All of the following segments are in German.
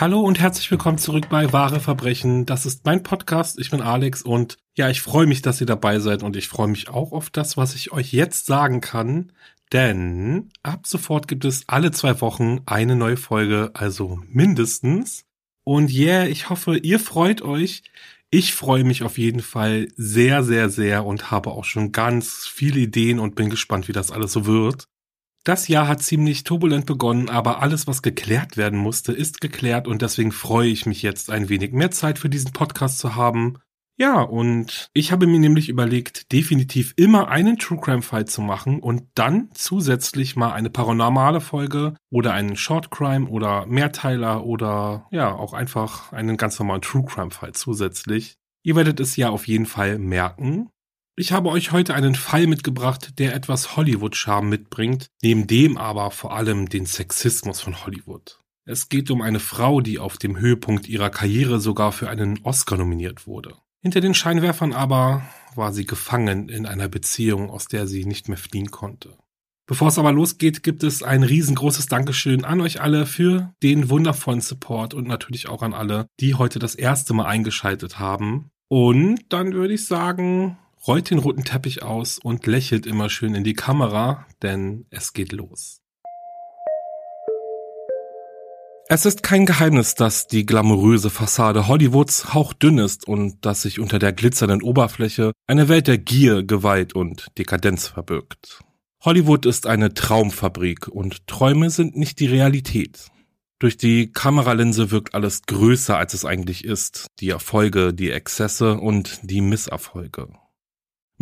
Hallo und herzlich willkommen zurück bei Wahre Verbrechen. Das ist mein Podcast. Ich bin Alex und ja, ich freue mich, dass ihr dabei seid und ich freue mich auch auf das, was ich euch jetzt sagen kann. Denn ab sofort gibt es alle zwei Wochen eine neue Folge, also mindestens. Und yeah, ich hoffe, ihr freut euch. Ich freue mich auf jeden Fall sehr, sehr, sehr und habe auch schon ganz viele Ideen und bin gespannt, wie das alles so wird. Das Jahr hat ziemlich turbulent begonnen, aber alles, was geklärt werden musste, ist geklärt und deswegen freue ich mich jetzt ein wenig mehr Zeit für diesen Podcast zu haben. Ja, und ich habe mir nämlich überlegt, definitiv immer einen True Crime Fall zu machen und dann zusätzlich mal eine paranormale Folge oder einen Short Crime oder Mehrteiler oder ja, auch einfach einen ganz normalen True Crime Fall zusätzlich. Ihr werdet es ja auf jeden Fall merken. Ich habe euch heute einen Fall mitgebracht, der etwas Hollywood-Charme mitbringt, neben dem aber vor allem den Sexismus von Hollywood. Es geht um eine Frau, die auf dem Höhepunkt ihrer Karriere sogar für einen Oscar nominiert wurde. Hinter den Scheinwerfern aber war sie gefangen in einer Beziehung, aus der sie nicht mehr fliehen konnte. Bevor es aber losgeht, gibt es ein riesengroßes Dankeschön an euch alle für den wundervollen Support und natürlich auch an alle, die heute das erste Mal eingeschaltet haben. Und dann würde ich sagen, rollt den roten Teppich aus und lächelt immer schön in die Kamera, denn es geht los. Es ist kein Geheimnis, dass die glamouröse Fassade Hollywoods hauchdünn ist und dass sich unter der glitzernden Oberfläche eine Welt der Gier, Gewalt und Dekadenz verbirgt. Hollywood ist eine Traumfabrik und Träume sind nicht die Realität. Durch die Kameralinse wirkt alles größer, als es eigentlich ist. Die Erfolge, die Exzesse und die Misserfolge.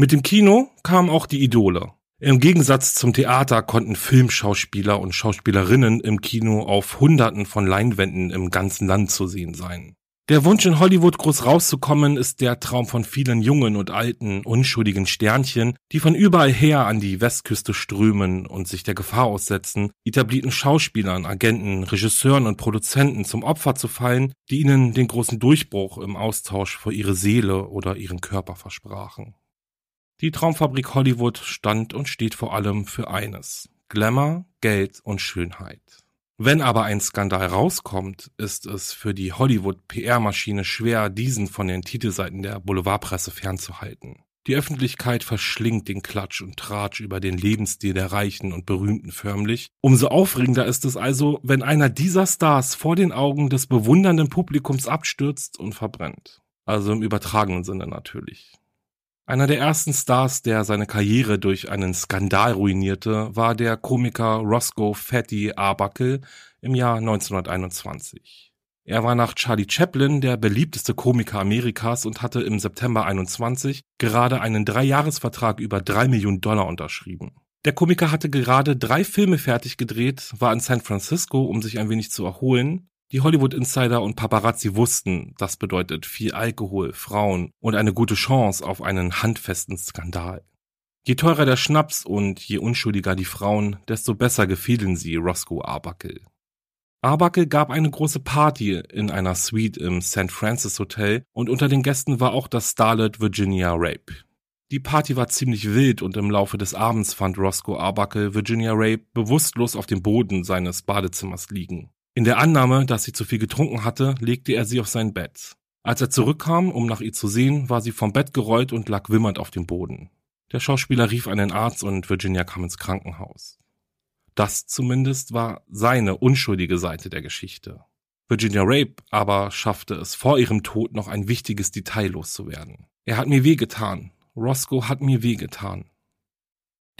Mit dem Kino kamen auch die Idole. Im Gegensatz zum Theater konnten Filmschauspieler und Schauspielerinnen im Kino auf Hunderten von Leinwänden im ganzen Land zu sehen sein. Der Wunsch in Hollywood groß rauszukommen ist der Traum von vielen jungen und alten, unschuldigen Sternchen, die von überall her an die Westküste strömen und sich der Gefahr aussetzen, etablierten Schauspielern, Agenten, Regisseuren und Produzenten zum Opfer zu fallen, die ihnen den großen Durchbruch im Austausch für ihre Seele oder ihren Körper versprachen. Die Traumfabrik Hollywood stand und steht vor allem für eines. Glamour, Geld und Schönheit. Wenn aber ein Skandal rauskommt, ist es für die Hollywood-PR-Maschine schwer, diesen von den Titelseiten der Boulevardpresse fernzuhalten. Die Öffentlichkeit verschlingt den Klatsch und Tratsch über den Lebensstil der Reichen und Berühmten förmlich. Umso aufregender ist es also, wenn einer dieser Stars vor den Augen des bewundernden Publikums abstürzt und verbrennt. Also im übertragenen Sinne natürlich. Einer der ersten Stars, der seine Karriere durch einen Skandal ruinierte, war der Komiker Roscoe Fatty Arbuckle im Jahr 1921. Er war nach Charlie Chaplin der beliebteste Komiker Amerikas und hatte im September 21 gerade einen Dreijahresvertrag über drei Millionen Dollar unterschrieben. Der Komiker hatte gerade drei Filme fertig gedreht, war in San Francisco, um sich ein wenig zu erholen die Hollywood-Insider und Paparazzi wussten, das bedeutet viel Alkohol, Frauen und eine gute Chance auf einen handfesten Skandal. Je teurer der Schnaps und je unschuldiger die Frauen, desto besser gefielen sie Roscoe Arbuckle. Arbuckle gab eine große Party in einer Suite im St. Francis Hotel und unter den Gästen war auch das Starlet Virginia Rape. Die Party war ziemlich wild und im Laufe des Abends fand Roscoe Arbuckle Virginia Rape bewusstlos auf dem Boden seines Badezimmers liegen. In der Annahme, dass sie zu viel getrunken hatte, legte er sie auf sein Bett. Als er zurückkam, um nach ihr zu sehen, war sie vom Bett gerollt und lag wimmernd auf dem Boden. Der Schauspieler rief einen Arzt und Virginia kam ins Krankenhaus. Das zumindest war seine unschuldige Seite der Geschichte. Virginia Rape aber schaffte es vor ihrem Tod noch ein wichtiges Detail loszuwerden. Er hat mir wehgetan. Roscoe hat mir wehgetan.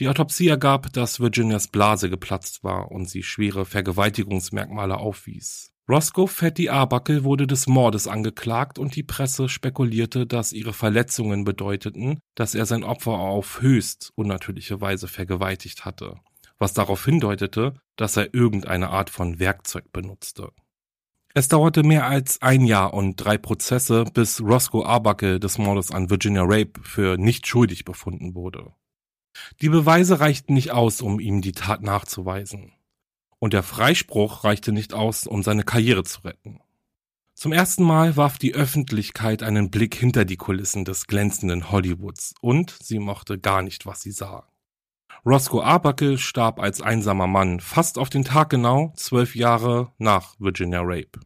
Die Autopsie ergab, dass Virginias Blase geplatzt war und sie schwere Vergewaltigungsmerkmale aufwies. Roscoe Fatty Arbuckle wurde des Mordes angeklagt und die Presse spekulierte, dass ihre Verletzungen bedeuteten, dass er sein Opfer auf höchst unnatürliche Weise vergewaltigt hatte, was darauf hindeutete, dass er irgendeine Art von Werkzeug benutzte. Es dauerte mehr als ein Jahr und drei Prozesse, bis Roscoe Arbuckle des Mordes an Virginia Rape für nicht schuldig befunden wurde. Die Beweise reichten nicht aus, um ihm die Tat nachzuweisen und der Freispruch reichte nicht aus, um seine Karriere zu retten. Zum ersten Mal warf die Öffentlichkeit einen Blick hinter die Kulissen des glänzenden Hollywoods und sie mochte gar nicht, was sie sah. Roscoe Arbuckle starb als einsamer Mann fast auf den Tag genau zwölf Jahre nach Virginia Rape.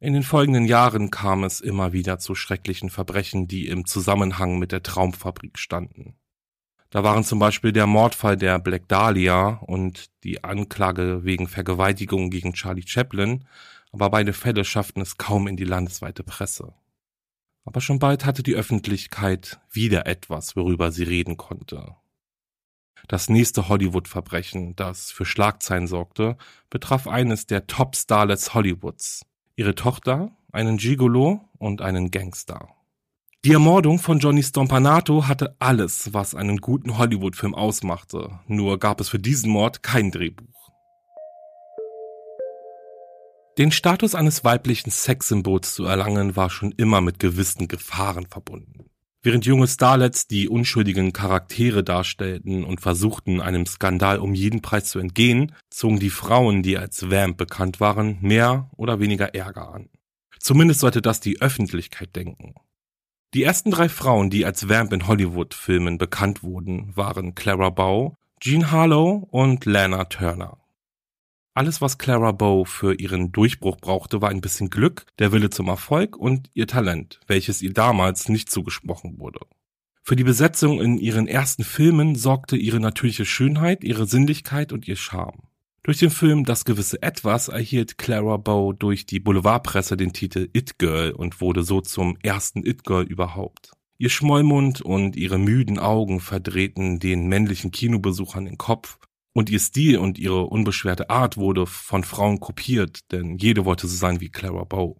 In den folgenden Jahren kam es immer wieder zu schrecklichen Verbrechen, die im Zusammenhang mit der Traumfabrik standen. Da waren zum Beispiel der Mordfall der Black Dahlia und die Anklage wegen Vergewaltigung gegen Charlie Chaplin, aber beide Fälle schafften es kaum in die landesweite Presse. Aber schon bald hatte die Öffentlichkeit wieder etwas, worüber sie reden konnte. Das nächste Hollywood-Verbrechen, das für Schlagzeilen sorgte, betraf eines der Top-Starlets Hollywoods. Ihre Tochter, einen Gigolo und einen Gangster. Die Ermordung von Johnny Stompanato hatte alles, was einen guten Hollywood-Film ausmachte, nur gab es für diesen Mord kein Drehbuch. Den Status eines weiblichen Sexsymbols zu erlangen, war schon immer mit gewissen Gefahren verbunden. Während junge Starlets die unschuldigen Charaktere darstellten und versuchten, einem Skandal um jeden Preis zu entgehen, zogen die Frauen, die als Vamp bekannt waren, mehr oder weniger Ärger an. Zumindest sollte das die Öffentlichkeit denken. Die ersten drei Frauen, die als Vamp in Hollywood-Filmen bekannt wurden, waren Clara Bow, Jean Harlow und Lana Turner. Alles, was Clara Bow für ihren Durchbruch brauchte, war ein bisschen Glück, der Wille zum Erfolg und ihr Talent, welches ihr damals nicht zugesprochen wurde. Für die Besetzung in ihren ersten Filmen sorgte ihre natürliche Schönheit, ihre Sinnlichkeit und ihr Charme. Durch den Film Das gewisse Etwas erhielt Clara Bow durch die Boulevardpresse den Titel It Girl und wurde so zum ersten It Girl überhaupt. Ihr Schmollmund und ihre müden Augen verdrehten den männlichen Kinobesuchern den Kopf und ihr Stil und ihre unbeschwerte Art wurde von Frauen kopiert, denn jede wollte so sein wie Clara Bow.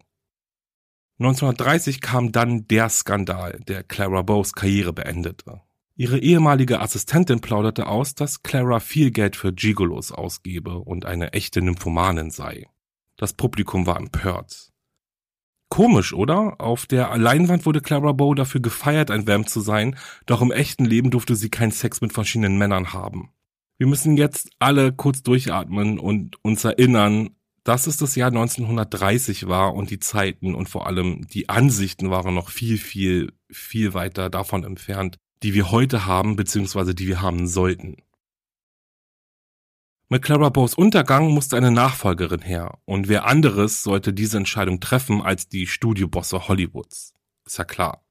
1930 kam dann der Skandal, der Clara Bows Karriere beendete. Ihre ehemalige Assistentin plauderte aus, dass Clara viel Geld für Gigolos ausgebe und eine echte Nymphomanin sei. Das Publikum war empört. Komisch, oder? Auf der Leinwand wurde Clara Bow dafür gefeiert, ein Vamp zu sein, doch im echten Leben durfte sie keinen Sex mit verschiedenen Männern haben. Wir müssen jetzt alle kurz durchatmen und uns erinnern, dass es das Jahr 1930 war und die Zeiten und vor allem die Ansichten waren noch viel, viel, viel weiter davon entfernt, die wir heute haben, beziehungsweise die wir haben sollten. Mit Clara Bows Untergang musste eine Nachfolgerin her, und wer anderes sollte diese Entscheidung treffen als die Studiobosse Hollywoods. Ist ja klar.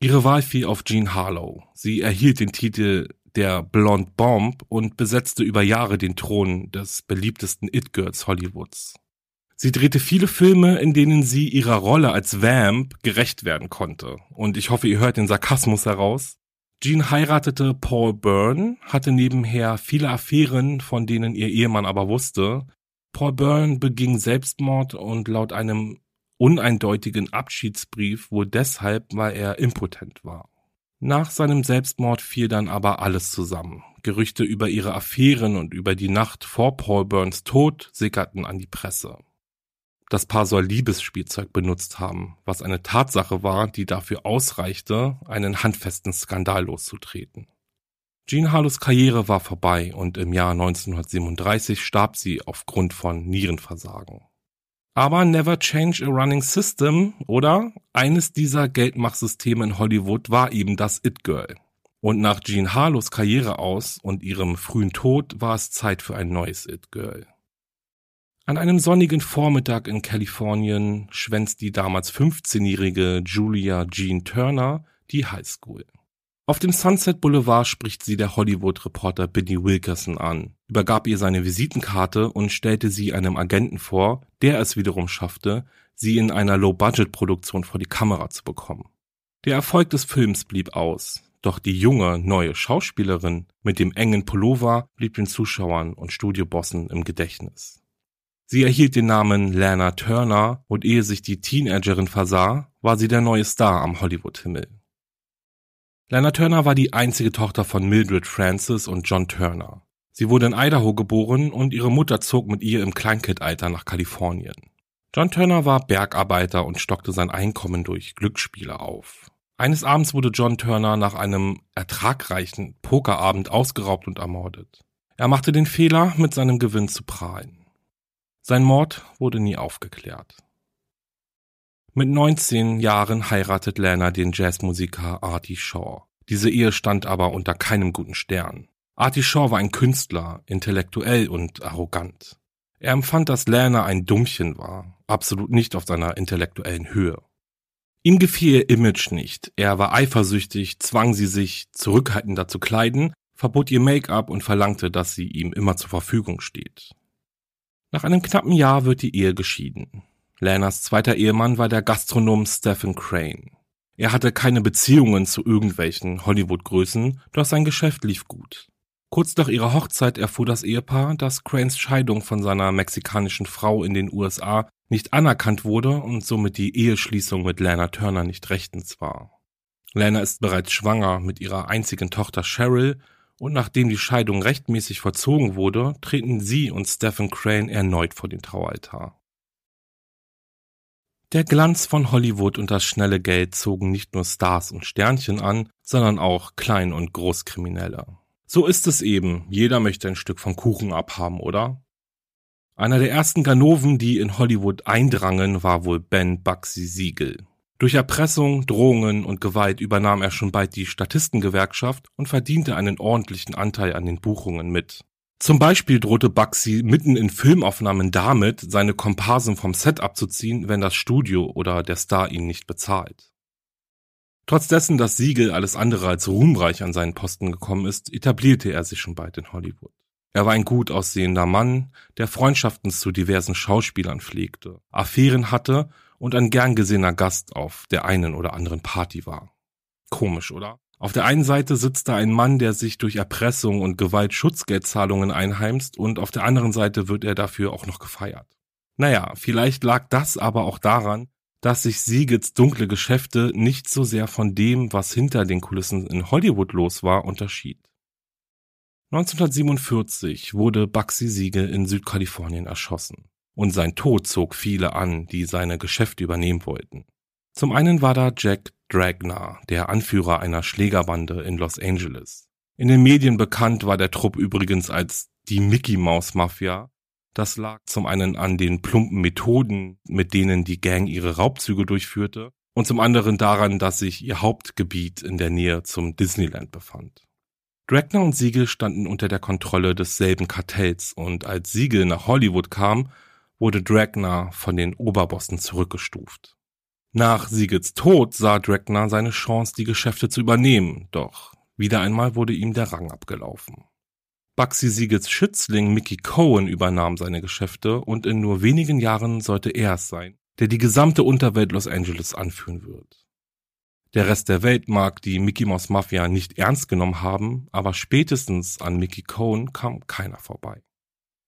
Ihre Wahl fiel auf Jean Harlow. Sie erhielt den Titel der Blonde Bomb und besetzte über Jahre den Thron des beliebtesten It-Girls Hollywoods. Sie drehte viele Filme, in denen sie ihrer Rolle als Vamp gerecht werden konnte. Und ich hoffe, ihr hört den Sarkasmus heraus. Jean heiratete Paul Byrne, hatte nebenher viele Affären, von denen ihr Ehemann aber wusste. Paul Byrne beging Selbstmord und laut einem uneindeutigen Abschiedsbrief wohl deshalb, weil er impotent war. Nach seinem Selbstmord fiel dann aber alles zusammen. Gerüchte über ihre Affären und über die Nacht vor Paul Burns Tod sickerten an die Presse. Das Paar soll Liebesspielzeug benutzt haben, was eine Tatsache war, die dafür ausreichte, einen handfesten Skandal loszutreten. Jean Harlows Karriere war vorbei und im Jahr 1937 starb sie aufgrund von Nierenversagen. Aber never change a running system, oder? Eines dieser Geldmachsysteme in Hollywood war eben das It Girl. Und nach Jean Harlows Karriere aus und ihrem frühen Tod war es Zeit für ein neues It Girl. An einem sonnigen Vormittag in Kalifornien schwänzt die damals 15-jährige Julia Jean Turner die Highschool. Auf dem Sunset Boulevard spricht sie der Hollywood-Reporter Billy Wilkerson an, übergab ihr seine Visitenkarte und stellte sie einem Agenten vor, der es wiederum schaffte, sie in einer Low-Budget-Produktion vor die Kamera zu bekommen. Der Erfolg des Films blieb aus, doch die junge, neue Schauspielerin mit dem engen Pullover blieb den Zuschauern und Studiobossen im Gedächtnis. Sie erhielt den Namen Lana Turner und ehe sich die Teenagerin versah, war sie der neue Star am Hollywood-Himmel. Lana Turner war die einzige Tochter von Mildred Francis und John Turner. Sie wurde in Idaho geboren und ihre Mutter zog mit ihr im Kleinkindalter nach Kalifornien. John Turner war Bergarbeiter und stockte sein Einkommen durch Glücksspiele auf. Eines Abends wurde John Turner nach einem ertragreichen Pokerabend ausgeraubt und ermordet. Er machte den Fehler, mit seinem Gewinn zu prahlen. Sein Mord wurde nie aufgeklärt. Mit 19 Jahren heiratet Lana den Jazzmusiker Artie Shaw. Diese Ehe stand aber unter keinem guten Stern. Artie Shaw war ein Künstler, intellektuell und arrogant. Er empfand, dass Lana ein Dummchen war, absolut nicht auf seiner intellektuellen Höhe. Ihm gefiel ihr Image nicht, er war eifersüchtig, zwang sie sich zurückhaltender zu kleiden, verbot ihr Make-up und verlangte, dass sie ihm immer zur Verfügung steht. Nach einem knappen Jahr wird die Ehe geschieden. Lanas zweiter Ehemann war der Gastronom Stephen Crane. Er hatte keine Beziehungen zu irgendwelchen Hollywood-Größen, doch sein Geschäft lief gut. Kurz nach ihrer Hochzeit erfuhr das Ehepaar, dass Cranes Scheidung von seiner mexikanischen Frau in den USA nicht anerkannt wurde und somit die Eheschließung mit Lana Turner nicht rechtens war. Lana ist bereits schwanger mit ihrer einzigen Tochter Cheryl und nachdem die Scheidung rechtmäßig vollzogen wurde, treten sie und Stephen Crane erneut vor den Traualtar. Der Glanz von Hollywood und das schnelle Geld zogen nicht nur Stars und Sternchen an, sondern auch Klein- und Großkriminelle. So ist es eben, jeder möchte ein Stück vom Kuchen abhaben, oder? Einer der ersten Ganoven, die in Hollywood eindrangen, war wohl Ben Bugsy Siegel. Durch Erpressung, Drohungen und Gewalt übernahm er schon bald die Statistengewerkschaft und verdiente einen ordentlichen Anteil an den Buchungen mit. Zum Beispiel drohte Bugsy mitten in Filmaufnahmen damit, seine Komparsen vom Set abzuziehen, wenn das Studio oder der Star ihn nicht bezahlt. Trotz dessen, dass Siegel alles andere als ruhmreich an seinen Posten gekommen ist, etablierte er sich schon bald in Hollywood. Er war ein gut aussehender Mann, der Freundschaften zu diversen Schauspielern pflegte, Affären hatte und ein gern gesehener Gast auf der einen oder anderen Party war. Komisch, oder? Auf der einen Seite sitzt da ein Mann, der sich durch Erpressung und Gewalt Schutzgeldzahlungen einheimst und auf der anderen Seite wird er dafür auch noch gefeiert. Naja, vielleicht lag das aber auch daran, dass sich Siegels dunkle Geschäfte nicht so sehr von dem, was hinter den Kulissen in Hollywood los war, unterschied. 1947 wurde Bugsy Siegel in Südkalifornien erschossen. Und sein Tod zog viele an, die seine Geschäfte übernehmen wollten. Zum einen war da Jack Dragna, der Anführer einer Schlägerbande in Los Angeles. In den Medien bekannt war der Trupp übrigens als die Mickey Mouse Mafia. Das lag zum einen an den plumpen Methoden, mit denen die Gang ihre Raubzüge durchführte, und zum anderen daran, dass sich ihr Hauptgebiet in der Nähe zum Disneyland befand. Dragna und Siegel standen unter der Kontrolle desselben Kartells und als Siegel nach Hollywood kam, wurde Dragna von den Oberbossen zurückgestuft. Nach Siegels Tod sah Dragna seine Chance, die Geschäfte zu übernehmen, doch wieder einmal wurde ihm der Rang abgelaufen. Bugsy Siegels Schützling Mickey Cohen übernahm seine Geschäfte und in nur wenigen Jahren sollte er es sein, der die gesamte Unterwelt Los Angeles anführen wird. Der Rest der Welt mag die Mickey Mouse Mafia nicht ernst genommen haben, aber spätestens an Mickey Cohen kam keiner vorbei.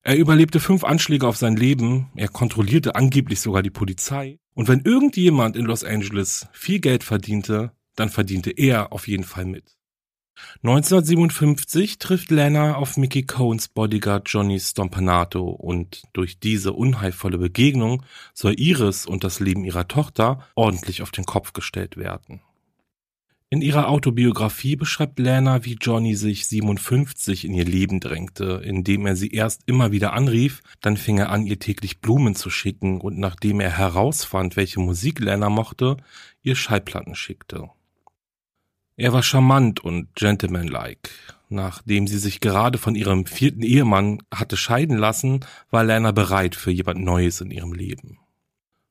Er überlebte fünf Anschläge auf sein Leben, er kontrollierte angeblich sogar die Polizei, und wenn irgendjemand in Los Angeles viel Geld verdiente, dann verdiente er auf jeden Fall mit. 1957 trifft Lana auf Mickey Cohens Bodyguard Johnny Stompanato und durch diese unheilvolle Begegnung soll Iris und das Leben ihrer Tochter ordentlich auf den Kopf gestellt werden. In ihrer Autobiografie beschreibt Lana, wie Johnny sich 57 in ihr Leben drängte, indem er sie erst immer wieder anrief, dann fing er an, ihr täglich Blumen zu schicken und nachdem er herausfand, welche Musik Lana mochte, ihr Schallplatten schickte. Er war charmant und gentlemanlike. Nachdem sie sich gerade von ihrem vierten Ehemann hatte scheiden lassen, war Lana bereit für jemand Neues in ihrem Leben.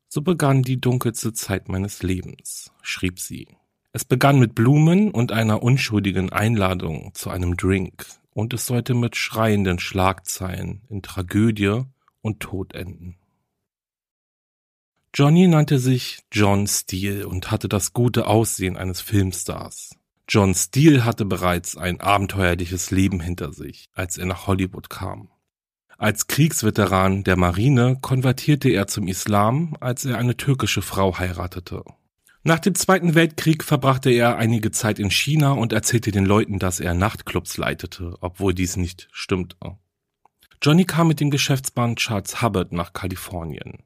So begann die dunkelste Zeit meines Lebens, schrieb sie. Es begann mit Blumen und einer unschuldigen Einladung zu einem Drink, und es sollte mit schreienden Schlagzeilen in Tragödie und Tod enden. Johnny nannte sich John Steele und hatte das gute Aussehen eines Filmstars. John Steele hatte bereits ein abenteuerliches Leben hinter sich, als er nach Hollywood kam. Als Kriegsveteran der Marine konvertierte er zum Islam, als er eine türkische Frau heiratete. Nach dem Zweiten Weltkrieg verbrachte er einige Zeit in China und erzählte den Leuten, dass er Nachtclubs leitete, obwohl dies nicht stimmte. Johnny kam mit dem Geschäftsmann Charles Hubbard nach Kalifornien.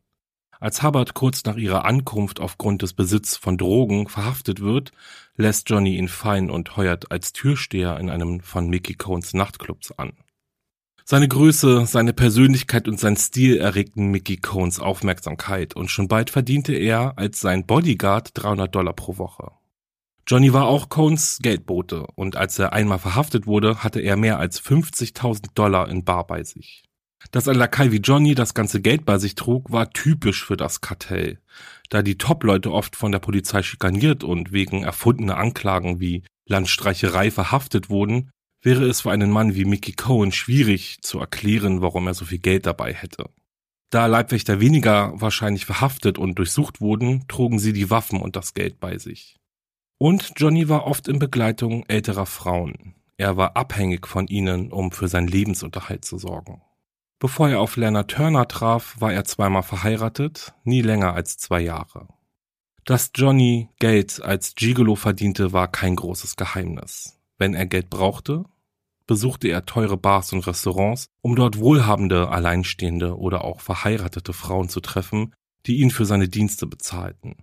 Als Hubbard kurz nach ihrer Ankunft aufgrund des Besitz von Drogen verhaftet wird, lässt Johnny ihn fallen und heuert als Türsteher in einem von Mickey Cohns Nachtclubs an. Seine Größe, seine Persönlichkeit und sein Stil erregten Mickey Cohns Aufmerksamkeit und schon bald verdiente er als sein Bodyguard 300 Dollar pro Woche. Johnny war auch Cohns Geldbote und als er einmal verhaftet wurde, hatte er mehr als 50.000 Dollar in Bar bei sich. Dass ein Lakai wie Johnny das ganze Geld bei sich trug, war typisch für das Kartell, da die Top-Leute oft von der Polizei schikaniert und wegen erfundener Anklagen wie Landstreicherei verhaftet wurden, wäre es für einen Mann wie Mickey Cohen schwierig zu erklären, warum er so viel Geld dabei hätte. Da Leibwächter weniger wahrscheinlich verhaftet und durchsucht wurden, trugen sie die Waffen und das Geld bei sich. Und Johnny war oft in Begleitung älterer Frauen. Er war abhängig von ihnen, um für seinen Lebensunterhalt zu sorgen. Bevor er auf Lana Turner traf, war er zweimal verheiratet, nie länger als zwei Jahre. Dass Johnny Geld als Gigolo verdiente, war kein großes Geheimnis. Wenn er Geld brauchte, besuchte er teure Bars und Restaurants, um dort wohlhabende, alleinstehende oder auch verheiratete Frauen zu treffen, die ihn für seine Dienste bezahlten.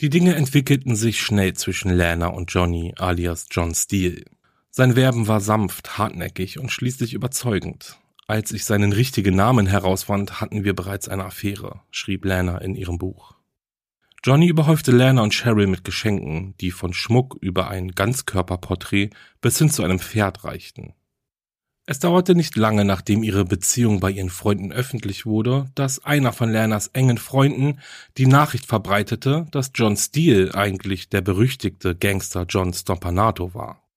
Die Dinge entwickelten sich schnell zwischen Lana und Johnny alias John Steele. Sein Werben war sanft, hartnäckig und schließlich überzeugend. Als ich seinen richtigen Namen herausfand, hatten wir bereits eine Affäre, schrieb Lana in ihrem Buch. Johnny überhäufte Lana und Cheryl mit Geschenken, die von Schmuck über ein Ganzkörperporträt bis hin zu einem Pferd reichten. Es dauerte nicht lange, nachdem ihre Beziehung bei ihren Freunden öffentlich wurde, dass einer von Lanas engen Freunden die Nachricht verbreitete, dass John Steele eigentlich der berüchtigte Gangster John Stompanato war.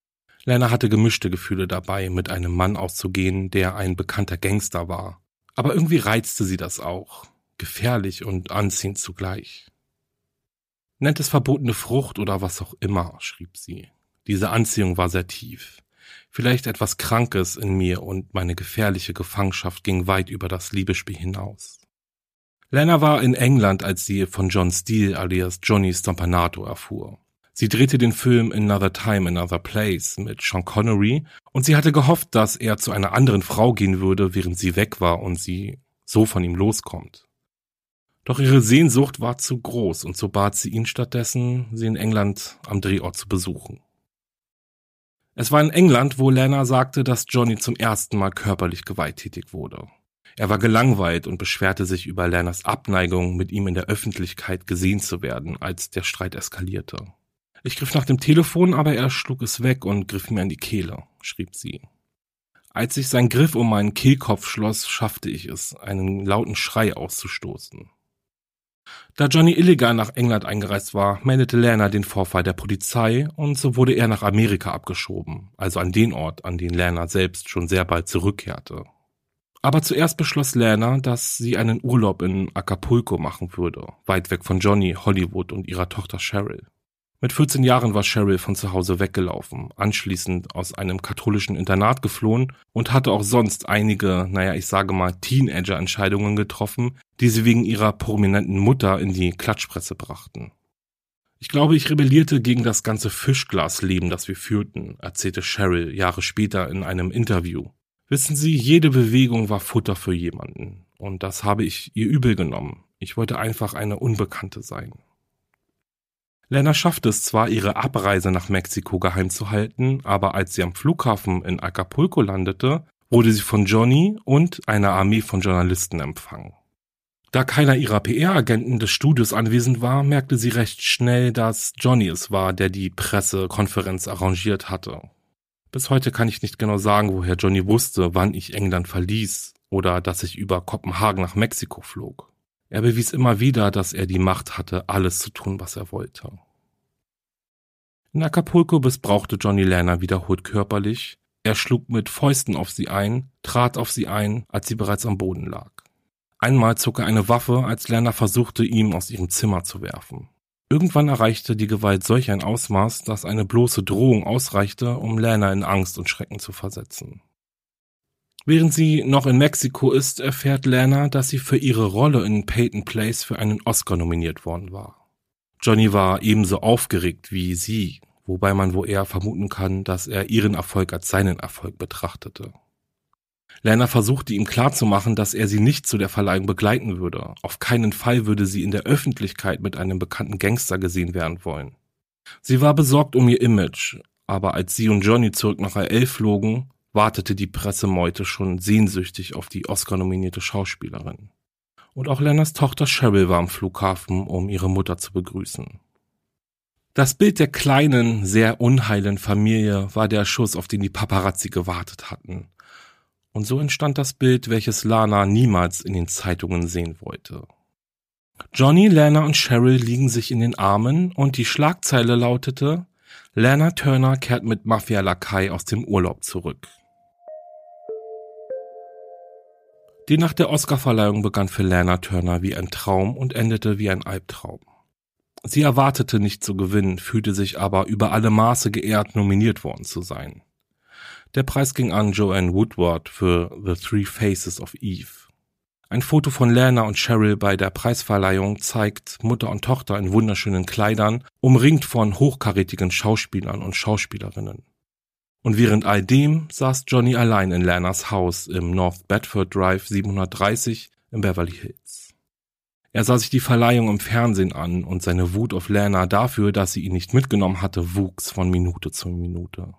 Lana hatte gemischte Gefühle dabei, mit einem Mann auszugehen, der ein bekannter Gangster war. Aber irgendwie reizte sie das auch. Gefährlich und anziehend zugleich. Nennt es verbotene Frucht oder was auch immer, schrieb sie. Diese Anziehung war sehr tief. Vielleicht etwas Krankes in mir und meine gefährliche Gefangenschaft ging weit über das Liebesspiel hinaus. Lana war in England, als sie von John Steele alias Johnny Stompanato erfuhr. Sie drehte den Film Another Time, Another Place mit Sean Connery und sie hatte gehofft, dass er zu einer anderen Frau gehen würde, während sie weg war und sie so von ihm loskommt. Doch ihre Sehnsucht war zu groß und so bat sie ihn stattdessen, sie in England am Drehort zu besuchen. Es war in England, wo Lana sagte, dass Johnny zum ersten Mal körperlich gewalttätig wurde. Er war gelangweilt und beschwerte sich über Lanas Abneigung, mit ihm in der Öffentlichkeit gesehen zu werden, als der Streit eskalierte. Ich griff nach dem Telefon, aber er schlug es weg und griff mir an die Kehle, schrieb sie. Als sich sein Griff um meinen Kehlkopf schloss, schaffte ich es, einen lauten Schrei auszustoßen. Da Johnny illegal nach England eingereist war, meldete Lana den Vorfall der Polizei und so wurde er nach Amerika abgeschoben, also an den Ort, an den Lana selbst schon sehr bald zurückkehrte. Aber zuerst beschloss Lana, dass sie einen Urlaub in Acapulco machen würde, weit weg von Johnny, Hollywood und ihrer Tochter Cheryl. Mit 14 Jahren war Cheryl von zu Hause weggelaufen, anschließend aus einem katholischen Internat geflohen und hatte auch sonst einige, naja, ich sage mal, Teenager-Entscheidungen getroffen, die sie wegen ihrer prominenten Mutter in die Klatschpresse brachten. Ich glaube, ich rebellierte gegen das ganze Fischglasleben, das wir führten, erzählte Cheryl Jahre später in einem Interview. Wissen Sie, jede Bewegung war Futter für jemanden. Und das habe ich ihr übel genommen. Ich wollte einfach eine Unbekannte sein. Lena schaffte es zwar, ihre Abreise nach Mexiko geheim zu halten, aber als sie am Flughafen in Acapulco landete, wurde sie von Johnny und einer Armee von Journalisten empfangen. Da keiner ihrer PR-Agenten des Studios anwesend war, merkte sie recht schnell, dass Johnny es war, der die Pressekonferenz arrangiert hatte. Bis heute kann ich nicht genau sagen, woher Johnny wusste, wann ich England verließ oder dass ich über Kopenhagen nach Mexiko flog. Er bewies immer wieder, dass er die Macht hatte, alles zu tun, was er wollte. In Acapulco missbrauchte Johnny Lerner wiederholt körperlich. Er schlug mit Fäusten auf sie ein, trat auf sie ein, als sie bereits am Boden lag. Einmal zog er eine Waffe, als Lerner versuchte, ihm aus ihrem Zimmer zu werfen. Irgendwann erreichte die Gewalt solch ein Ausmaß, dass eine bloße Drohung ausreichte, um Lerner in Angst und Schrecken zu versetzen. Während sie noch in Mexiko ist, erfährt Lana, dass sie für ihre Rolle in Peyton Place für einen Oscar nominiert worden war. Johnny war ebenso aufgeregt wie sie, wobei man wohl eher vermuten kann, dass er ihren Erfolg als seinen Erfolg betrachtete. Lana versuchte ihm klarzumachen, dass er sie nicht zu der Verleihung begleiten würde. Auf keinen Fall würde sie in der Öffentlichkeit mit einem bekannten Gangster gesehen werden wollen. Sie war besorgt um ihr Image, aber als sie und Johnny zurück nach LA flogen, wartete die Pressemeute schon sehnsüchtig auf die Oscar-nominierte Schauspielerin. Und auch Lenners Tochter Cheryl war am Flughafen, um ihre Mutter zu begrüßen. Das Bild der kleinen, sehr unheilen Familie war der Schuss, auf den die Paparazzi gewartet hatten. Und so entstand das Bild, welches Lana niemals in den Zeitungen sehen wollte. Johnny, Lana und Cheryl liegen sich in den Armen und die Schlagzeile lautete Lana Turner kehrt mit Mafia-Lakai aus dem Urlaub zurück. Die Nacht der Oscarverleihung begann für Lana Turner wie ein Traum und endete wie ein Albtraum. Sie erwartete nicht zu gewinnen, fühlte sich aber über alle Maße geehrt, nominiert worden zu sein. Der Preis ging an Joanne Woodward für The Three Faces of Eve. Ein Foto von Lana und Cheryl bei der Preisverleihung zeigt Mutter und Tochter in wunderschönen Kleidern, umringt von hochkarätigen Schauspielern und Schauspielerinnen. Und während all dem saß Johnny allein in Lanas Haus im North Bedford Drive 730 in Beverly Hills. Er sah sich die Verleihung im Fernsehen an und seine Wut auf Lana dafür, dass sie ihn nicht mitgenommen hatte, wuchs von Minute zu Minute.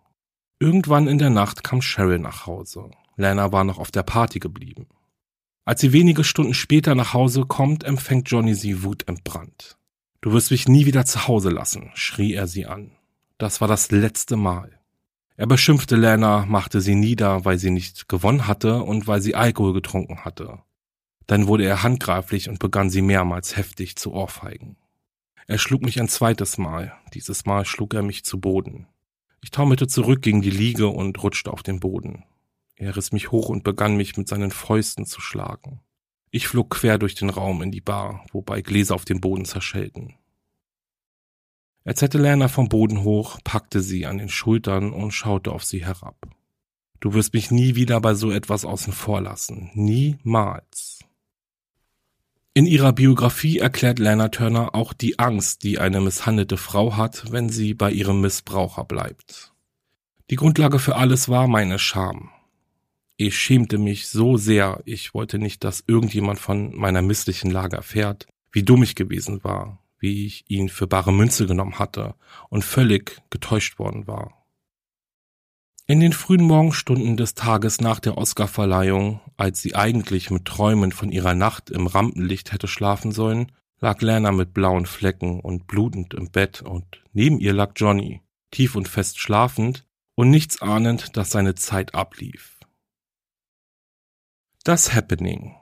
Irgendwann in der Nacht kam Cheryl nach Hause. Lana war noch auf der Party geblieben. Als sie wenige Stunden später nach Hause kommt, empfängt Johnny sie wutentbrannt. Du wirst mich nie wieder zu Hause lassen, schrie er sie an. Das war das letzte Mal. Er beschimpfte Lana, machte sie nieder, weil sie nicht gewonnen hatte und weil sie Alkohol getrunken hatte. Dann wurde er handgreiflich und begann sie mehrmals heftig zu ohrfeigen. Er schlug mich ein zweites Mal, dieses Mal schlug er mich zu Boden. Ich taumelte zurück gegen die Liege und rutschte auf den Boden. Er riss mich hoch und begann mich mit seinen Fäusten zu schlagen. Ich flog quer durch den Raum in die Bar, wobei Gläser auf dem Boden zerschellten. Er zerrte Lana vom Boden hoch, packte sie an den Schultern und schaute auf sie herab. Du wirst mich nie wieder bei so etwas außen vor lassen. Niemals. In ihrer Biografie erklärt Lana Turner auch die Angst, die eine misshandelte Frau hat, wenn sie bei ihrem Missbraucher bleibt. Die Grundlage für alles war meine Scham. Ich schämte mich so sehr, ich wollte nicht, dass irgendjemand von meiner misslichen Lage erfährt, wie dumm ich gewesen war, wie ich ihn für bare Münze genommen hatte und völlig getäuscht worden war. In den frühen Morgenstunden des Tages nach der Oscarverleihung, als sie eigentlich mit Träumen von ihrer Nacht im Rampenlicht hätte schlafen sollen, lag Lana mit blauen Flecken und blutend im Bett und neben ihr lag Johnny, tief und fest schlafend und nichts ahnend, dass seine Zeit ablief. Das Happening.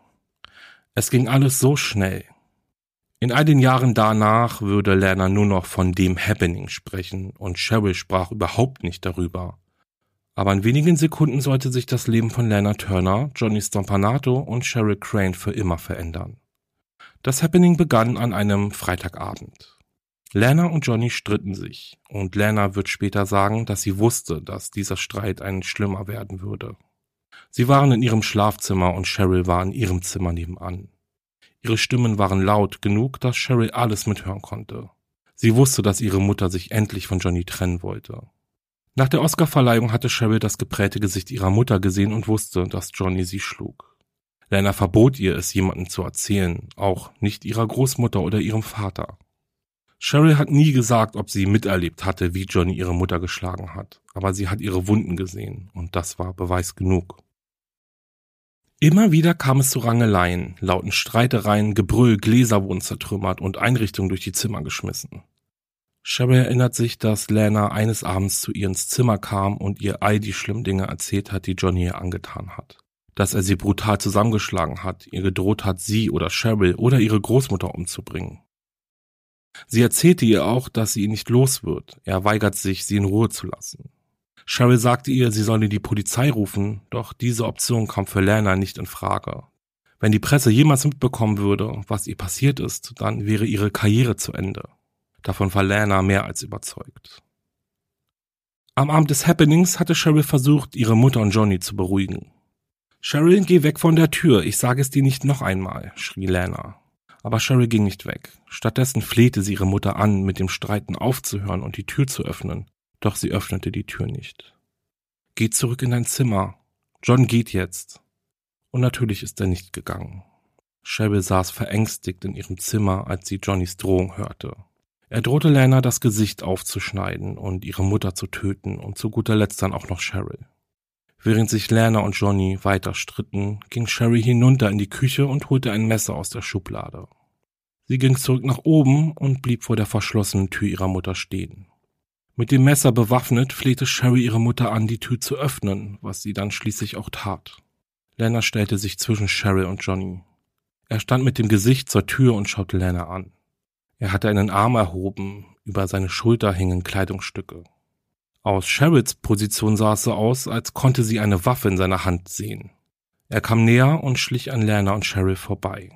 Es ging alles so schnell. In all den Jahren danach würde Lana nur noch von dem Happening sprechen und Cheryl sprach überhaupt nicht darüber. Aber in wenigen Sekunden sollte sich das Leben von Lana Turner, Johnny Stompanato und Cheryl Crane für immer verändern. Das Happening begann an einem Freitagabend. Lana und Johnny stritten sich und Lana wird später sagen, dass sie wusste, dass dieser Streit ein schlimmer werden würde. Sie waren in ihrem Schlafzimmer und Cheryl war in ihrem Zimmer nebenan. Ihre Stimmen waren laut genug, dass Cheryl alles mithören konnte. Sie wusste, dass ihre Mutter sich endlich von Johnny trennen wollte. Nach der Oscarverleihung hatte Cheryl das geprägte Gesicht ihrer Mutter gesehen und wusste, dass Johnny sie schlug. Lana verbot ihr, es jemandem zu erzählen, auch nicht ihrer Großmutter oder ihrem Vater. Cheryl hat nie gesagt, ob sie miterlebt hatte, wie Johnny ihre Mutter geschlagen hat, aber sie hat ihre Wunden gesehen und das war Beweis genug. Immer wieder kam es zu Rangeleien, lauten Streitereien, Gebrüll, Gläser wurden zertrümmert und Einrichtungen durch die Zimmer geschmissen. Cheryl erinnert sich, dass Lana eines Abends zu ihr ins Zimmer kam und ihr all die schlimmen Dinge erzählt hat, die Johnny ihr angetan hat. Dass er sie brutal zusammengeschlagen hat, ihr gedroht hat, sie oder Cheryl oder ihre Großmutter umzubringen. Sie erzählte ihr auch, dass sie ihn nicht los wird. Er weigert sich, sie in Ruhe zu lassen. Cheryl sagte ihr, sie solle die Polizei rufen, doch diese Option kam für Lana nicht in Frage. Wenn die Presse jemals mitbekommen würde, was ihr passiert ist, dann wäre ihre Karriere zu Ende. Davon war Lana mehr als überzeugt. Am Abend des Happenings hatte Cheryl versucht, ihre Mutter und Johnny zu beruhigen. Cheryl, geh weg von der Tür, ich sage es dir nicht noch einmal, schrie Lana. Aber Cheryl ging nicht weg. Stattdessen flehte sie ihre Mutter an, mit dem Streiten aufzuhören und die Tür zu öffnen. Doch sie öffnete die Tür nicht. Geh zurück in dein Zimmer. John geht jetzt. Und natürlich ist er nicht gegangen. Cheryl saß verängstigt in ihrem Zimmer, als sie Johnnys Drohung hörte. Er drohte Lana das Gesicht aufzuschneiden und ihre Mutter zu töten und zu guter Letzt dann auch noch Cheryl. Während sich Lana und Johnny weiter stritten, ging Sherry hinunter in die Küche und holte ein Messer aus der Schublade. Sie ging zurück nach oben und blieb vor der verschlossenen Tür ihrer Mutter stehen. Mit dem Messer bewaffnet flehte Sherry ihre Mutter an, die Tür zu öffnen, was sie dann schließlich auch tat. Lana stellte sich zwischen Sherry und Johnny. Er stand mit dem Gesicht zur Tür und schaute Lana an. Er hatte einen Arm erhoben, über seine Schulter hingen Kleidungsstücke. Aus Sherrills Position sah es so aus, als konnte sie eine Waffe in seiner Hand sehen. Er kam näher und schlich an Lana und Cheryl vorbei.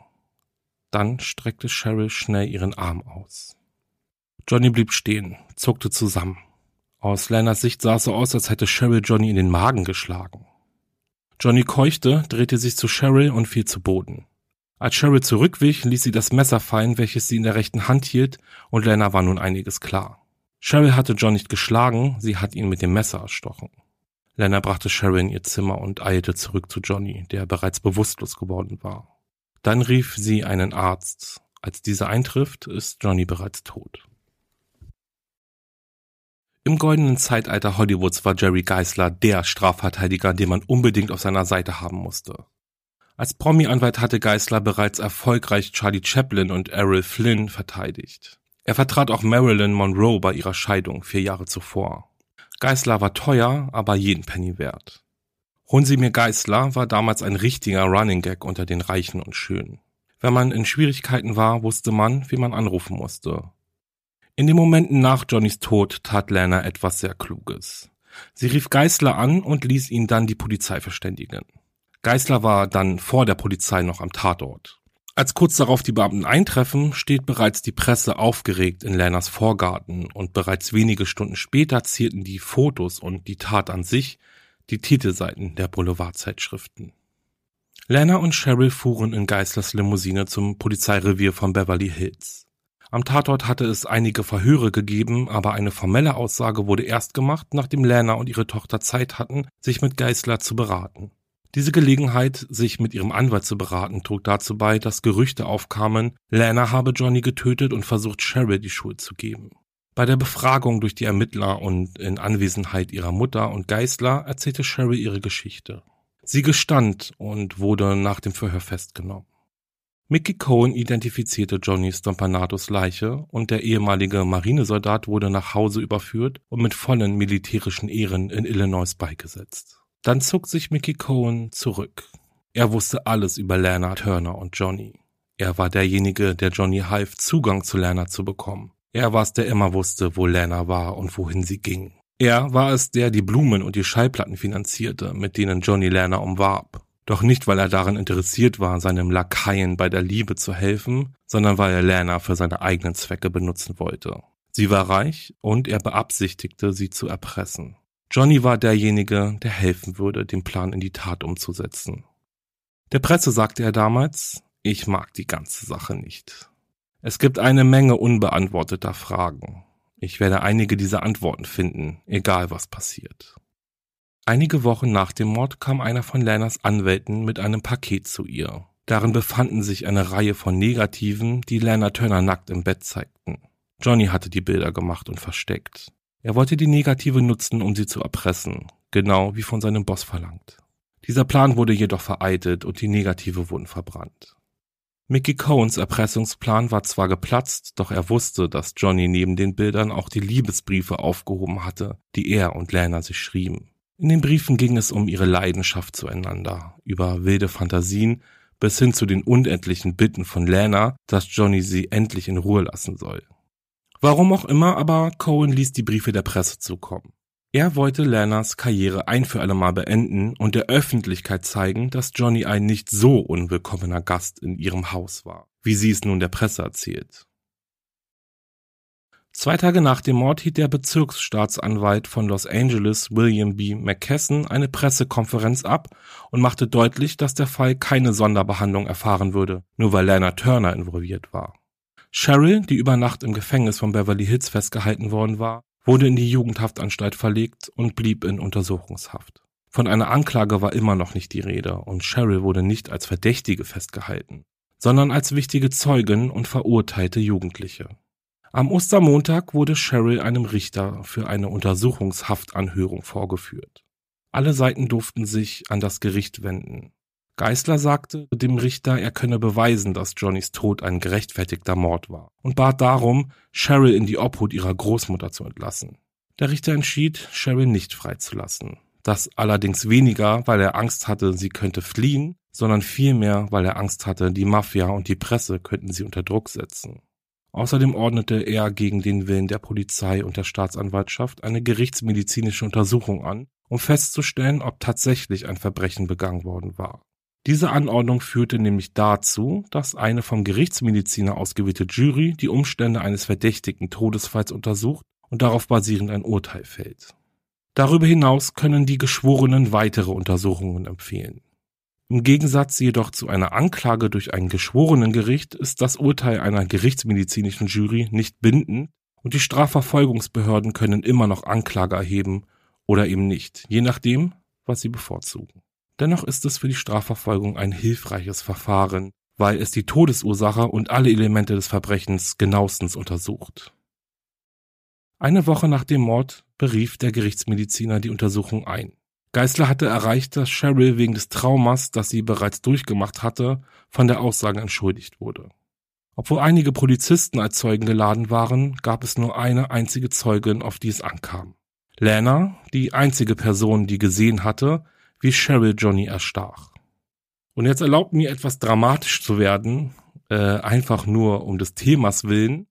Dann streckte Cheryl schnell ihren Arm aus. Johnny blieb stehen, zuckte zusammen. Aus Lanas Sicht sah es so aus, als hätte Cheryl Johnny in den Magen geschlagen. Johnny keuchte, drehte sich zu Cheryl und fiel zu Boden. Als Cheryl zurückwich, ließ sie das Messer fallen, welches sie in der rechten Hand hielt, und Lana war nun einiges klar. Cheryl hatte John nicht geschlagen, sie hat ihn mit dem Messer erstochen. Lana brachte Cheryl in ihr Zimmer und eilte zurück zu Johnny, der bereits bewusstlos geworden war. Dann rief sie einen Arzt. Als dieser eintrifft, ist Johnny bereits tot. Im goldenen Zeitalter Hollywoods war Jerry Geisler der Strafverteidiger, den man unbedingt auf seiner Seite haben musste. Als Promi-Anwalt hatte Geisler bereits erfolgreich Charlie Chaplin und Errol Flynn verteidigt. Er vertrat auch Marilyn Monroe bei ihrer Scheidung vier Jahre zuvor. Geisler war teuer, aber jeden Penny wert. Holen Sie mir Geisler war damals ein richtiger Running Gag unter den Reichen und Schönen. Wenn man in Schwierigkeiten war, wusste man, wie man anrufen musste. In den Momenten nach Johnnys Tod tat Lana etwas sehr Kluges. Sie rief Geisler an und ließ ihn dann die Polizei verständigen. Geisler war dann vor der Polizei noch am Tatort. Als kurz darauf die Beamten eintreffen, steht bereits die Presse aufgeregt in Lanas Vorgarten und bereits wenige Stunden später zierten die Fotos und die Tat an sich die Titelseiten der Boulevardzeitschriften. Lana und Cheryl fuhren in Geislers Limousine zum Polizeirevier von Beverly Hills. Am Tatort hatte es einige Verhöre gegeben, aber eine formelle Aussage wurde erst gemacht, nachdem Lana und ihre Tochter Zeit hatten, sich mit Geisler zu beraten. Diese Gelegenheit, sich mit ihrem Anwalt zu beraten, trug dazu bei, dass Gerüchte aufkamen, Lana habe Johnny getötet und versucht, Cheryl die Schuld zu geben. Bei der Befragung durch die Ermittler und in Anwesenheit ihrer Mutter und Geisler erzählte Cheryl ihre Geschichte. Sie gestand und wurde nach dem Verhör festgenommen. Mickey Cohen identifizierte Johnny Stompanatos Leiche und der ehemalige Marinesoldat wurde nach Hause überführt und mit vollen militärischen Ehren in Illinois beigesetzt. Dann zog sich Mickey Cohen zurück. Er wusste alles über Lana Turner und Johnny. Er war derjenige, der Johnny half, Zugang zu Lana zu bekommen. Er war es, der immer wusste, wo Lana war und wohin sie ging. Er war es, der die Blumen und die Schallplatten finanzierte, mit denen Johnny Lana umwarb. Doch nicht, weil er daran interessiert war, seinem Lakaien bei der Liebe zu helfen, sondern weil er Lana für seine eigenen Zwecke benutzen wollte. Sie war reich und er beabsichtigte, sie zu erpressen. Johnny war derjenige, der helfen würde, den Plan in die Tat umzusetzen. Der Presse sagte er damals, ich mag die ganze Sache nicht. Es gibt eine Menge unbeantworteter Fragen. Ich werde einige dieser Antworten finden, egal was passiert. Einige Wochen nach dem Mord kam einer von Lanas Anwälten mit einem Paket zu ihr. Darin befanden sich eine Reihe von Negativen, die Lana Turner nackt im Bett zeigten. Johnny hatte die Bilder gemacht und versteckt. Er wollte die Negative nutzen, um sie zu erpressen, genau wie von seinem Boss verlangt. Dieser Plan wurde jedoch vereitelt und die Negative wurden verbrannt. Mickey Cohens Erpressungsplan war zwar geplatzt, doch er wusste, dass Johnny neben den Bildern auch die Liebesbriefe aufgehoben hatte, die er und Lana sich schrieben. In den Briefen ging es um ihre Leidenschaft zueinander, über wilde Fantasien bis hin zu den unendlichen Bitten von Lana, dass Johnny sie endlich in Ruhe lassen soll. Warum auch immer, aber Cohen ließ die Briefe der Presse zukommen. Er wollte Lanas Karriere ein für alle Mal beenden und der Öffentlichkeit zeigen, dass Johnny ein nicht so unwillkommener Gast in ihrem Haus war, wie sie es nun der Presse erzählt. Zwei Tage nach dem Mord hielt der Bezirksstaatsanwalt von Los Angeles William B. McKesson eine Pressekonferenz ab und machte deutlich, dass der Fall keine Sonderbehandlung erfahren würde, nur weil Lana Turner involviert war. Cheryl, die über Nacht im Gefängnis von Beverly Hills festgehalten worden war, wurde in die Jugendhaftanstalt verlegt und blieb in Untersuchungshaft. Von einer Anklage war immer noch nicht die Rede und Cheryl wurde nicht als Verdächtige festgehalten, sondern als wichtige Zeugin und verurteilte Jugendliche. Am Ostermontag wurde Cheryl einem Richter für eine Untersuchungshaftanhörung vorgeführt. Alle Seiten durften sich an das Gericht wenden. Geisler sagte dem Richter, er könne beweisen, dass Johnnys Tod ein gerechtfertigter Mord war und bat darum, Cheryl in die Obhut ihrer Großmutter zu entlassen. Der Richter entschied, Cheryl nicht freizulassen. Das allerdings weniger, weil er Angst hatte, sie könnte fliehen, sondern vielmehr, weil er Angst hatte, die Mafia und die Presse könnten sie unter Druck setzen. Außerdem ordnete er gegen den Willen der Polizei und der Staatsanwaltschaft eine gerichtsmedizinische Untersuchung an, um festzustellen, ob tatsächlich ein Verbrechen begangen worden war. Diese Anordnung führte nämlich dazu, dass eine vom Gerichtsmediziner ausgewählte Jury die Umstände eines verdächtigen Todesfalls untersucht und darauf basierend ein Urteil fällt. Darüber hinaus können die Geschworenen weitere Untersuchungen empfehlen. Im Gegensatz jedoch zu einer Anklage durch ein Geschworenengericht ist das Urteil einer gerichtsmedizinischen Jury nicht bindend und die Strafverfolgungsbehörden können immer noch Anklage erheben oder eben nicht, je nachdem, was sie bevorzugen. Dennoch ist es für die Strafverfolgung ein hilfreiches Verfahren, weil es die Todesursache und alle Elemente des Verbrechens genauestens untersucht. Eine Woche nach dem Mord berief der Gerichtsmediziner die Untersuchung ein. Geisler hatte erreicht, dass Cheryl wegen des Traumas, das sie bereits durchgemacht hatte, von der Aussage entschuldigt wurde. Obwohl einige Polizisten als Zeugen geladen waren, gab es nur eine einzige Zeugin, auf die es ankam. Lana, die einzige Person, die gesehen hatte, wie Cheryl Johnny erstach. Und jetzt erlaubt mir etwas dramatisch zu werden, äh, einfach nur um des Themas willen.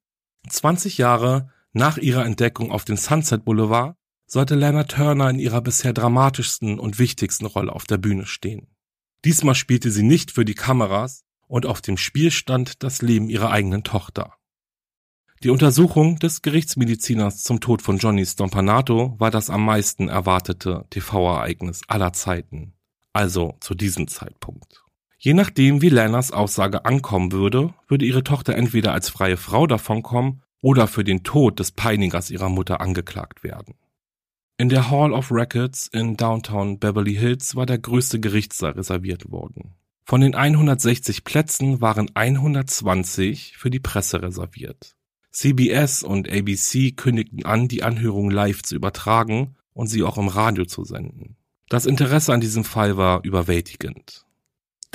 20 Jahre nach ihrer Entdeckung auf dem Sunset Boulevard sollte Lana Turner in ihrer bisher dramatischsten und wichtigsten Rolle auf der Bühne stehen. Diesmal spielte sie nicht für die Kameras und auf dem Spiel stand das Leben ihrer eigenen Tochter. Die Untersuchung des Gerichtsmediziners zum Tod von Johnny Stompanato war das am meisten erwartete TV-Ereignis aller Zeiten, also zu diesem Zeitpunkt. Je nachdem, wie Lanas Aussage ankommen würde, würde ihre Tochter entweder als freie Frau davonkommen oder für den Tod des Peinigers ihrer Mutter angeklagt werden. In der Hall of Records in Downtown Beverly Hills war der größte Gerichtssaal reserviert worden. Von den 160 Plätzen waren 120 für die Presse reserviert. CBS und ABC kündigten an, die Anhörung live zu übertragen und sie auch im Radio zu senden. Das Interesse an diesem Fall war überwältigend.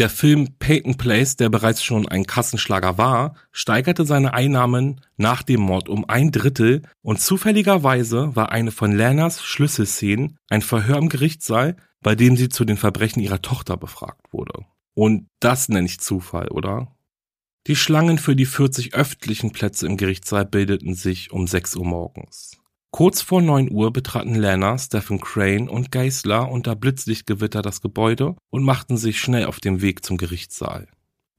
Der Film Peyton Place, der bereits schon ein Kassenschlager war, steigerte seine Einnahmen nach dem Mord um ein Drittel und zufälligerweise war eine von Lanas Schlüsselszenen ein Verhör im Gerichtssaal, bei dem sie zu den Verbrechen ihrer Tochter befragt wurde. Und das nenne ich Zufall, oder? Die Schlangen für die 40 öffentlichen Plätze im Gerichtssaal bildeten sich um 6 Uhr morgens. Kurz vor 9 Uhr betraten Lana, Stephen Crane und Geisler unter Blitzlichtgewitter das Gebäude und machten sich schnell auf den Weg zum Gerichtssaal.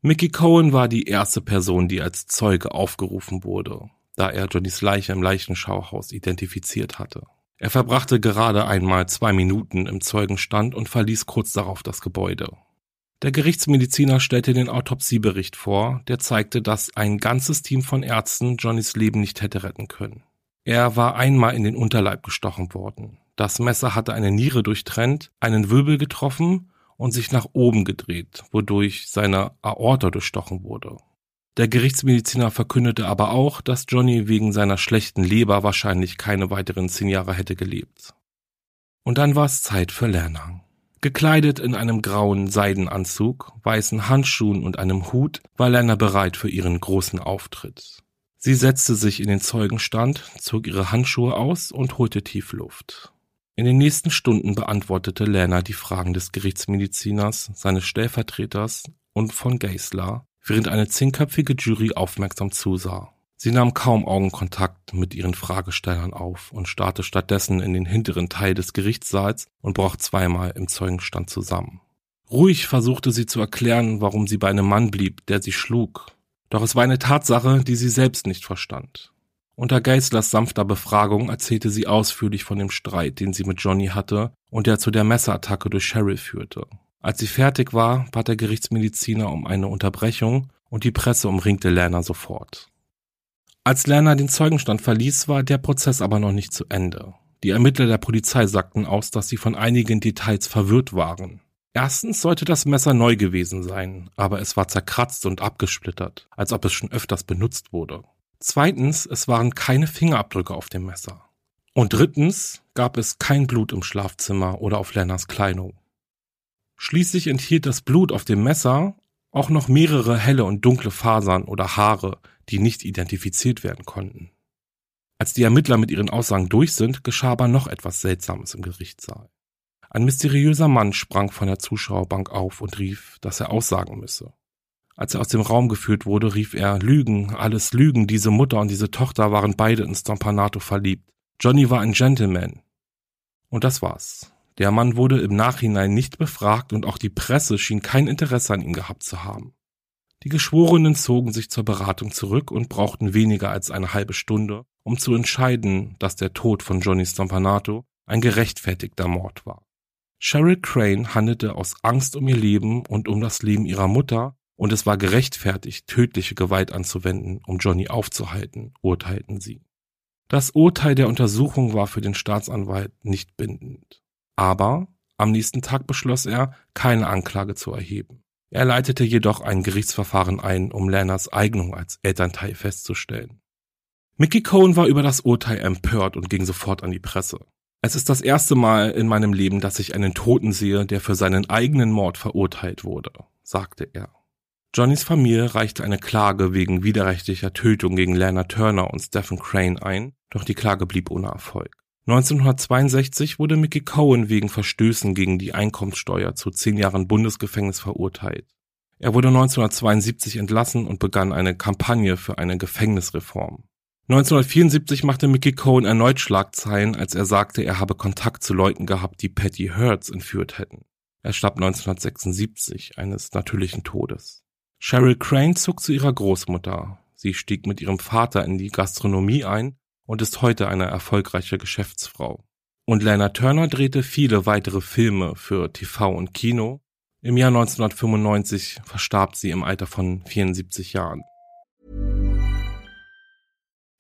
Mickey Cohen war die erste Person, die als Zeuge aufgerufen wurde, da er Johnnys Leiche im Leichenschauhaus identifiziert hatte. Er verbrachte gerade einmal zwei Minuten im Zeugenstand und verließ kurz darauf das Gebäude. Der Gerichtsmediziner stellte den Autopsiebericht vor, der zeigte, dass ein ganzes Team von Ärzten Johnnys Leben nicht hätte retten können. Er war einmal in den Unterleib gestochen worden. Das Messer hatte eine Niere durchtrennt, einen Wirbel getroffen und sich nach oben gedreht, wodurch seine Aorta durchstochen wurde. Der Gerichtsmediziner verkündete aber auch, dass Johnny wegen seiner schlechten Leber wahrscheinlich keine weiteren zehn Jahre hätte gelebt. Und dann war es Zeit für Lerner. Gekleidet in einem grauen Seidenanzug, weißen Handschuhen und einem Hut war Lerner bereit für ihren großen Auftritt. Sie setzte sich in den Zeugenstand, zog ihre Handschuhe aus und holte tief Luft. In den nächsten Stunden beantwortete Lerner die Fragen des Gerichtsmediziners, seines Stellvertreters und von Geisler, während eine zehnköpfige Jury aufmerksam zusah. Sie nahm kaum Augenkontakt mit ihren Fragestellern auf und starrte stattdessen in den hinteren Teil des Gerichtssaals und brach zweimal im Zeugenstand zusammen. Ruhig versuchte sie zu erklären, warum sie bei einem Mann blieb, der sie schlug. Doch es war eine Tatsache, die sie selbst nicht verstand. Unter Geislers sanfter Befragung erzählte sie ausführlich von dem Streit, den sie mit Johnny hatte und der zu der Messerattacke durch Cheryl führte. Als sie fertig war, bat der Gerichtsmediziner um eine Unterbrechung und die Presse umringte Lerner sofort. Als Lerner den Zeugenstand verließ, war der Prozess aber noch nicht zu Ende. Die Ermittler der Polizei sagten aus, dass sie von einigen Details verwirrt waren. Erstens sollte das Messer neu gewesen sein, aber es war zerkratzt und abgesplittert, als ob es schon öfters benutzt wurde. Zweitens, es waren keine Fingerabdrücke auf dem Messer. Und drittens gab es kein Blut im Schlafzimmer oder auf Lenners Kleidung. Schließlich enthielt das Blut auf dem Messer auch noch mehrere helle und dunkle Fasern oder Haare, die nicht identifiziert werden konnten. Als die Ermittler mit ihren Aussagen durch sind, geschah aber noch etwas Seltsames im Gerichtssaal. Ein mysteriöser Mann sprang von der Zuschauerbank auf und rief, dass er aussagen müsse. Als er aus dem Raum geführt wurde, rief er, Lügen, alles Lügen, diese Mutter und diese Tochter waren beide in Stompanato verliebt. Johnny war ein Gentleman. Und das war's. Der Mann wurde im Nachhinein nicht befragt und auch die Presse schien kein Interesse an ihm gehabt zu haben. Die Geschworenen zogen sich zur Beratung zurück und brauchten weniger als eine halbe Stunde, um zu entscheiden, dass der Tod von Johnny Stompanato ein gerechtfertigter Mord war. Cheryl Crane handelte aus Angst um ihr Leben und um das Leben ihrer Mutter, und es war gerechtfertigt, tödliche Gewalt anzuwenden, um Johnny aufzuhalten, urteilten sie. Das Urteil der Untersuchung war für den Staatsanwalt nicht bindend. Aber am nächsten Tag beschloss er, keine Anklage zu erheben. Er leitete jedoch ein Gerichtsverfahren ein, um Lerners Eignung als Elternteil festzustellen. Mickey Cohen war über das Urteil empört und ging sofort an die Presse. Es ist das erste Mal in meinem Leben, dass ich einen Toten sehe, der für seinen eigenen Mord verurteilt wurde, sagte er. Johnnys Familie reichte eine Klage wegen widerrechtlicher Tötung gegen Lana Turner und Stephen Crane ein, doch die Klage blieb ohne Erfolg. 1962 wurde Mickey Cohen wegen Verstößen gegen die Einkommenssteuer zu zehn Jahren Bundesgefängnis verurteilt. Er wurde 1972 entlassen und begann eine Kampagne für eine Gefängnisreform. 1974 machte Mickey Cohen erneut Schlagzeilen, als er sagte, er habe Kontakt zu Leuten gehabt, die Patty Hearts entführt hätten. Er starb 1976 eines natürlichen Todes. Cheryl Crane zog zu ihrer Großmutter. Sie stieg mit ihrem Vater in die Gastronomie ein und ist heute eine erfolgreiche Geschäftsfrau. Und Lana Turner drehte viele weitere Filme für TV und Kino. Im Jahr 1995 verstarb sie im Alter von 74 Jahren.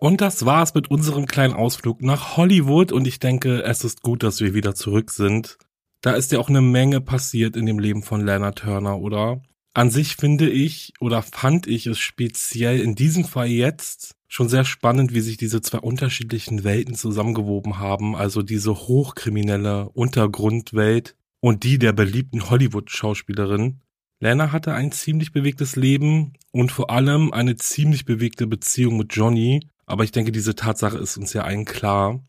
Und das war's mit unserem kleinen Ausflug nach Hollywood und ich denke, es ist gut, dass wir wieder zurück sind. Da ist ja auch eine Menge passiert in dem Leben von Lana Turner, oder? An sich finde ich oder fand ich es speziell in diesem Fall jetzt schon sehr spannend, wie sich diese zwei unterschiedlichen Welten zusammengewoben haben, also diese hochkriminelle Untergrundwelt und die der beliebten Hollywood-Schauspielerin. Lana hatte ein ziemlich bewegtes Leben und vor allem eine ziemlich bewegte Beziehung mit Johnny, aber ich denke, diese Tatsache ist uns ja allen klar.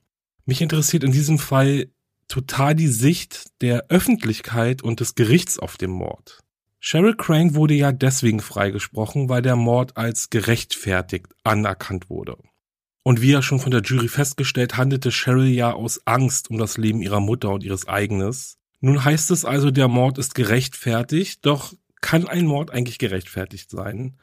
Mich interessiert in diesem Fall total die Sicht der Öffentlichkeit und des Gerichts auf den Mord. Cheryl Crane wurde ja deswegen freigesprochen, weil der Mord als gerechtfertigt anerkannt wurde. Und wie ja schon von der Jury festgestellt, handelte Cheryl ja aus Angst um das Leben ihrer Mutter und ihres eigenes. Nun heißt es also, der Mord ist gerechtfertigt, doch kann ein Mord eigentlich gerechtfertigt sein?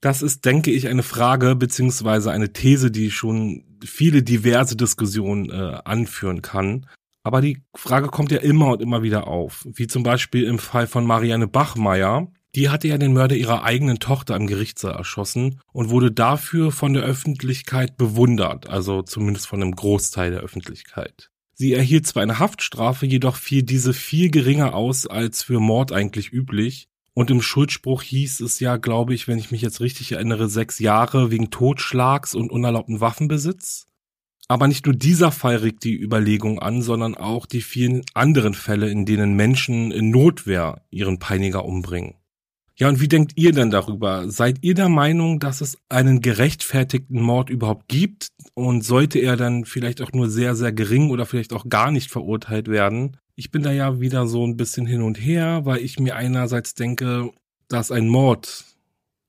Das ist, denke ich, eine Frage beziehungsweise eine These, die schon viele diverse Diskussionen äh, anführen kann. Aber die Frage kommt ja immer und immer wieder auf. Wie zum Beispiel im Fall von Marianne Bachmeier. Die hatte ja den Mörder ihrer eigenen Tochter im Gerichtssaal erschossen und wurde dafür von der Öffentlichkeit bewundert, also zumindest von einem Großteil der Öffentlichkeit. Sie erhielt zwar eine Haftstrafe, jedoch fiel diese viel geringer aus als für Mord eigentlich üblich. Und im Schuldspruch hieß es ja, glaube ich, wenn ich mich jetzt richtig erinnere, sechs Jahre wegen Totschlags und unerlaubten Waffenbesitz. Aber nicht nur dieser Fall regt die Überlegung an, sondern auch die vielen anderen Fälle, in denen Menschen in Notwehr ihren Peiniger umbringen. Ja, und wie denkt ihr denn darüber? Seid ihr der Meinung, dass es einen gerechtfertigten Mord überhaupt gibt? Und sollte er dann vielleicht auch nur sehr, sehr gering oder vielleicht auch gar nicht verurteilt werden? Ich bin da ja wieder so ein bisschen hin und her, weil ich mir einerseits denke, dass ein Mord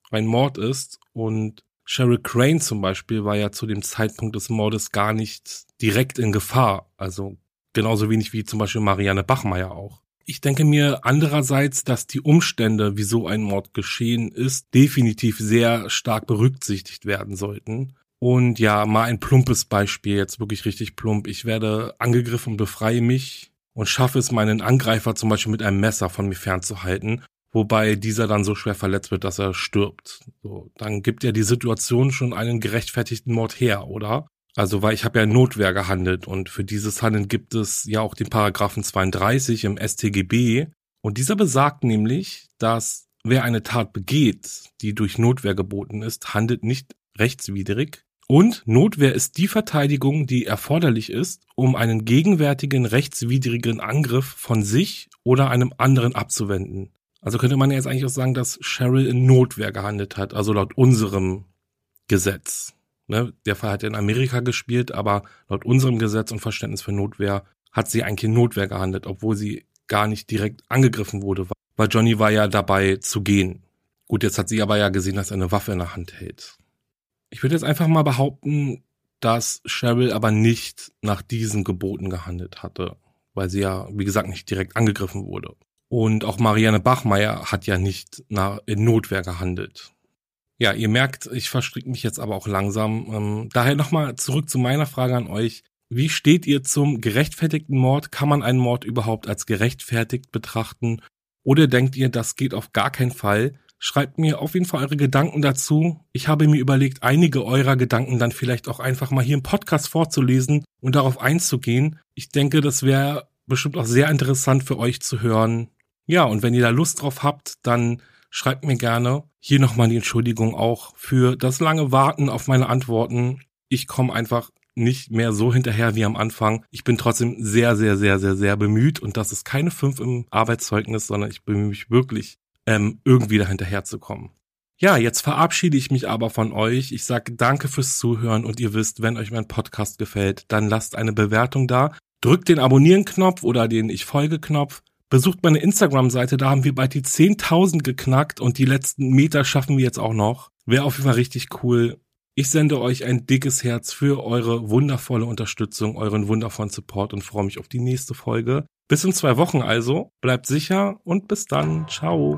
ein Mord ist und Sheryl Crane zum Beispiel war ja zu dem Zeitpunkt des Mordes gar nicht direkt in Gefahr. Also genauso wenig wie zum Beispiel Marianne Bachmeier auch. Ich denke mir andererseits, dass die Umstände, wieso ein Mord geschehen ist, definitiv sehr stark berücksichtigt werden sollten. Und ja, mal ein plumpes Beispiel, jetzt wirklich richtig plump. Ich werde angegriffen und befreie mich und schaffe es, meinen Angreifer zum Beispiel mit einem Messer von mir fernzuhalten wobei dieser dann so schwer verletzt wird, dass er stirbt. So, dann gibt ja die Situation schon einen gerechtfertigten Mord her, oder? Also, weil ich habe ja Notwehr gehandelt und für dieses Handeln gibt es ja auch den Paragraphen 32 im StGB und dieser besagt nämlich, dass wer eine Tat begeht, die durch Notwehr geboten ist, handelt nicht rechtswidrig und Notwehr ist die Verteidigung, die erforderlich ist, um einen gegenwärtigen rechtswidrigen Angriff von sich oder einem anderen abzuwenden. Also könnte man jetzt eigentlich auch sagen, dass Cheryl in Notwehr gehandelt hat, also laut unserem Gesetz. Ne? Der Fall hat in Amerika gespielt, aber laut unserem Gesetz und Verständnis für Notwehr hat sie eigentlich in Notwehr gehandelt, obwohl sie gar nicht direkt angegriffen wurde, weil Johnny war ja dabei zu gehen. Gut, jetzt hat sie aber ja gesehen, dass er eine Waffe in der Hand hält. Ich würde jetzt einfach mal behaupten, dass Cheryl aber nicht nach diesen Geboten gehandelt hatte, weil sie ja, wie gesagt, nicht direkt angegriffen wurde. Und auch Marianne Bachmeier hat ja nicht in Notwehr gehandelt. Ja, ihr merkt, ich verstricke mich jetzt aber auch langsam. Ähm, daher nochmal zurück zu meiner Frage an euch. Wie steht ihr zum gerechtfertigten Mord? Kann man einen Mord überhaupt als gerechtfertigt betrachten? Oder denkt ihr, das geht auf gar keinen Fall? Schreibt mir auf jeden Fall eure Gedanken dazu. Ich habe mir überlegt, einige eurer Gedanken dann vielleicht auch einfach mal hier im Podcast vorzulesen und darauf einzugehen. Ich denke, das wäre bestimmt auch sehr interessant für euch zu hören, ja, und wenn ihr da Lust drauf habt, dann schreibt mir gerne. Hier nochmal die Entschuldigung auch für das lange Warten auf meine Antworten. Ich komme einfach nicht mehr so hinterher wie am Anfang. Ich bin trotzdem sehr, sehr, sehr, sehr, sehr bemüht und das ist keine fünf im Arbeitszeugnis, sondern ich bemühe mich wirklich, ähm, irgendwie da hinterher zu kommen. Ja, jetzt verabschiede ich mich aber von euch. Ich sage danke fürs Zuhören und ihr wisst, wenn euch mein Podcast gefällt, dann lasst eine Bewertung da. Drückt den Abonnieren-Knopf oder den Ich folge-Knopf. Besucht meine Instagram-Seite, da haben wir bald die 10.000 geknackt und die letzten Meter schaffen wir jetzt auch noch. Wäre auf jeden Fall richtig cool. Ich sende euch ein dickes Herz für eure wundervolle Unterstützung, euren wundervollen Support und freue mich auf die nächste Folge. Bis in zwei Wochen also. Bleibt sicher und bis dann. Ciao.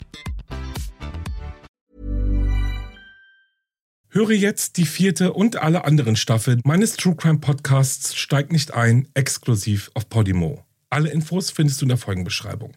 Höre jetzt die vierte und alle anderen Staffeln meines True Crime Podcasts Steigt nicht ein, exklusiv auf Podimo. Alle Infos findest du in der Folgenbeschreibung.